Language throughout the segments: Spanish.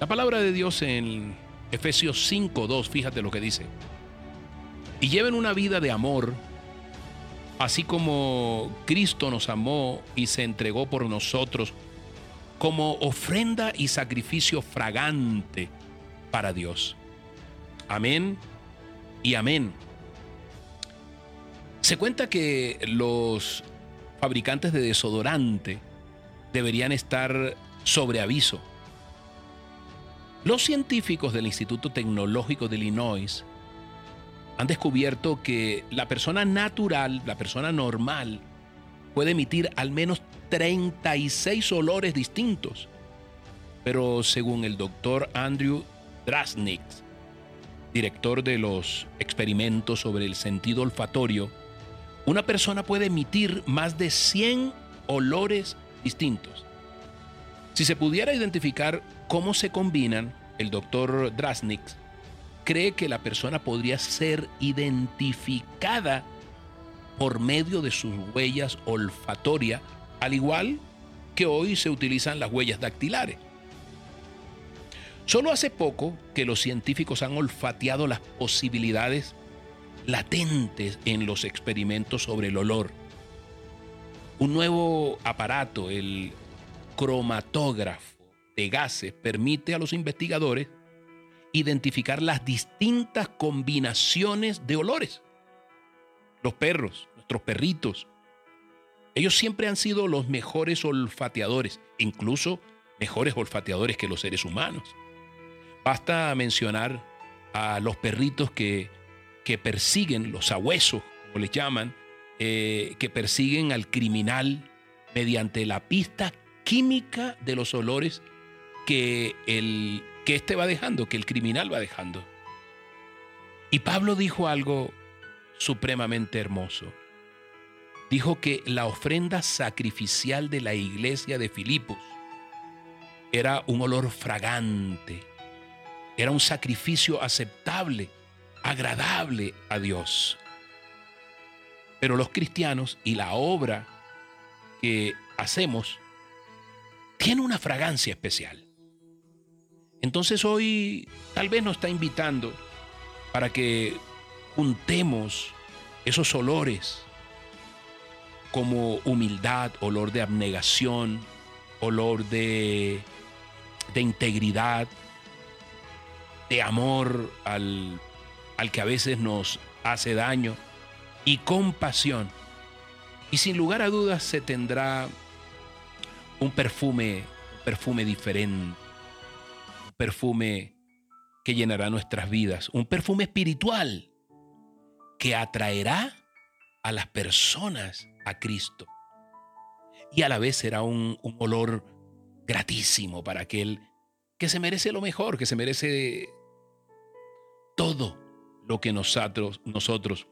La palabra de Dios en Efesios 5:2, fíjate lo que dice. Y lleven una vida de amor, así como Cristo nos amó y se entregó por nosotros como ofrenda y sacrificio fragante para Dios. Amén y amén. Se cuenta que los fabricantes de desodorante deberían estar sobre aviso. Los científicos del Instituto Tecnológico de Illinois han descubierto que la persona natural, la persona normal, puede emitir al menos 36 olores distintos. Pero según el doctor Andrew Drasnik, director de los experimentos sobre el sentido olfatorio, una persona puede emitir más de 100 olores distintos. Si se pudiera identificar cómo se combinan, el doctor Drasnik cree que la persona podría ser identificada por medio de sus huellas olfatorias, al igual que hoy se utilizan las huellas dactilares. Solo hace poco que los científicos han olfateado las posibilidades latentes en los experimentos sobre el olor. Un nuevo aparato, el cromatógrafo de gases, permite a los investigadores identificar las distintas combinaciones de olores. Los perros, nuestros perritos, ellos siempre han sido los mejores olfateadores, incluso mejores olfateadores que los seres humanos. Basta mencionar a los perritos que que persiguen, los sabuesos, como les llaman, eh, que persiguen al criminal mediante la pista química de los olores que, el, que éste va dejando, que el criminal va dejando. Y Pablo dijo algo supremamente hermoso. Dijo que la ofrenda sacrificial de la iglesia de Filipos era un olor fragante, era un sacrificio aceptable agradable a Dios. Pero los cristianos y la obra que hacemos tiene una fragancia especial. Entonces hoy tal vez nos está invitando para que juntemos esos olores como humildad, olor de abnegación, olor de, de integridad, de amor al al que a veces nos hace daño, y compasión. Y sin lugar a dudas se tendrá un perfume, un perfume diferente, un perfume que llenará nuestras vidas, un perfume espiritual que atraerá a las personas a Cristo. Y a la vez será un, un olor gratísimo para aquel que se merece lo mejor, que se merece todo lo que nosotros, nosotros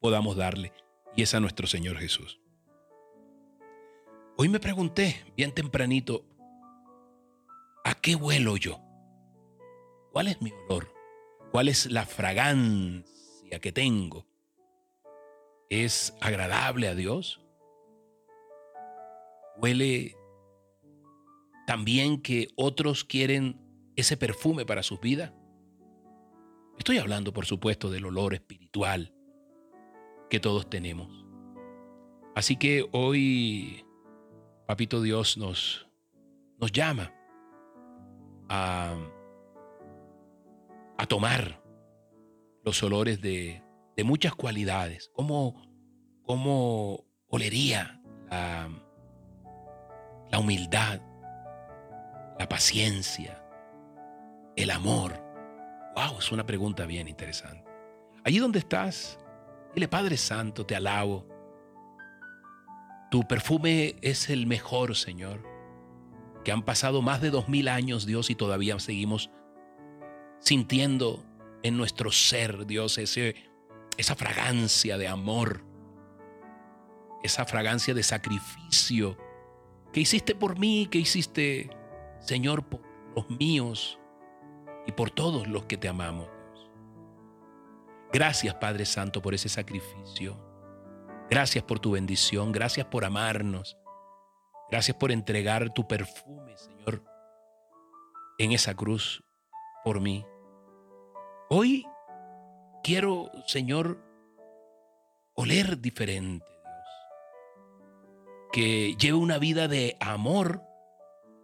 podamos darle, y es a nuestro Señor Jesús. Hoy me pregunté, bien tempranito, ¿a qué vuelo yo? ¿Cuál es mi olor? ¿Cuál es la fragancia que tengo? ¿Es agradable a Dios? ¿Huele también que otros quieren ese perfume para sus vidas? Estoy hablando, por supuesto, del olor espiritual que todos tenemos. Así que hoy, Papito Dios nos, nos llama a, a tomar los olores de, de muchas cualidades, como, como olería la, la humildad, la paciencia, el amor, Wow, es una pregunta bien interesante. Allí donde estás, dile Padre Santo, te alabo. Tu perfume es el mejor, Señor. Que han pasado más de dos mil años, Dios, y todavía seguimos sintiendo en nuestro ser, Dios, ese, esa fragancia de amor, esa fragancia de sacrificio que hiciste por mí, que hiciste, Señor, por los míos y por todos los que te amamos. Gracias, Padre Santo, por ese sacrificio. Gracias por tu bendición. Gracias por amarnos. Gracias por entregar tu perfume, Señor, en esa cruz por mí. Hoy quiero, Señor, oler diferente, Dios. Que lleve una vida de amor,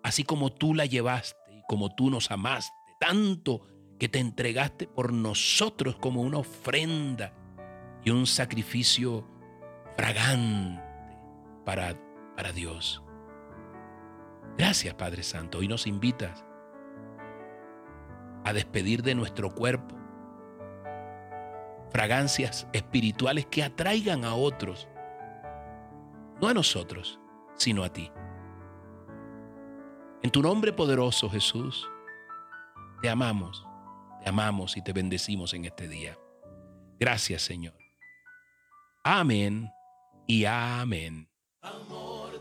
así como tú la llevaste y como tú nos amaste, tanto que te entregaste por nosotros como una ofrenda y un sacrificio fragante para, para Dios. Gracias Padre Santo. Hoy nos invitas a despedir de nuestro cuerpo fragancias espirituales que atraigan a otros, no a nosotros, sino a ti. En tu nombre poderoso Jesús, te amamos, te amamos y te bendecimos en este día. Gracias Señor. Amén y amén.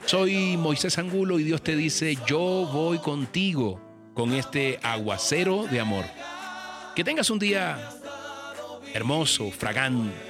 Soy Moisés Angulo y Dios te dice, yo voy contigo con este aguacero de amor. Que tengas un día hermoso, fragante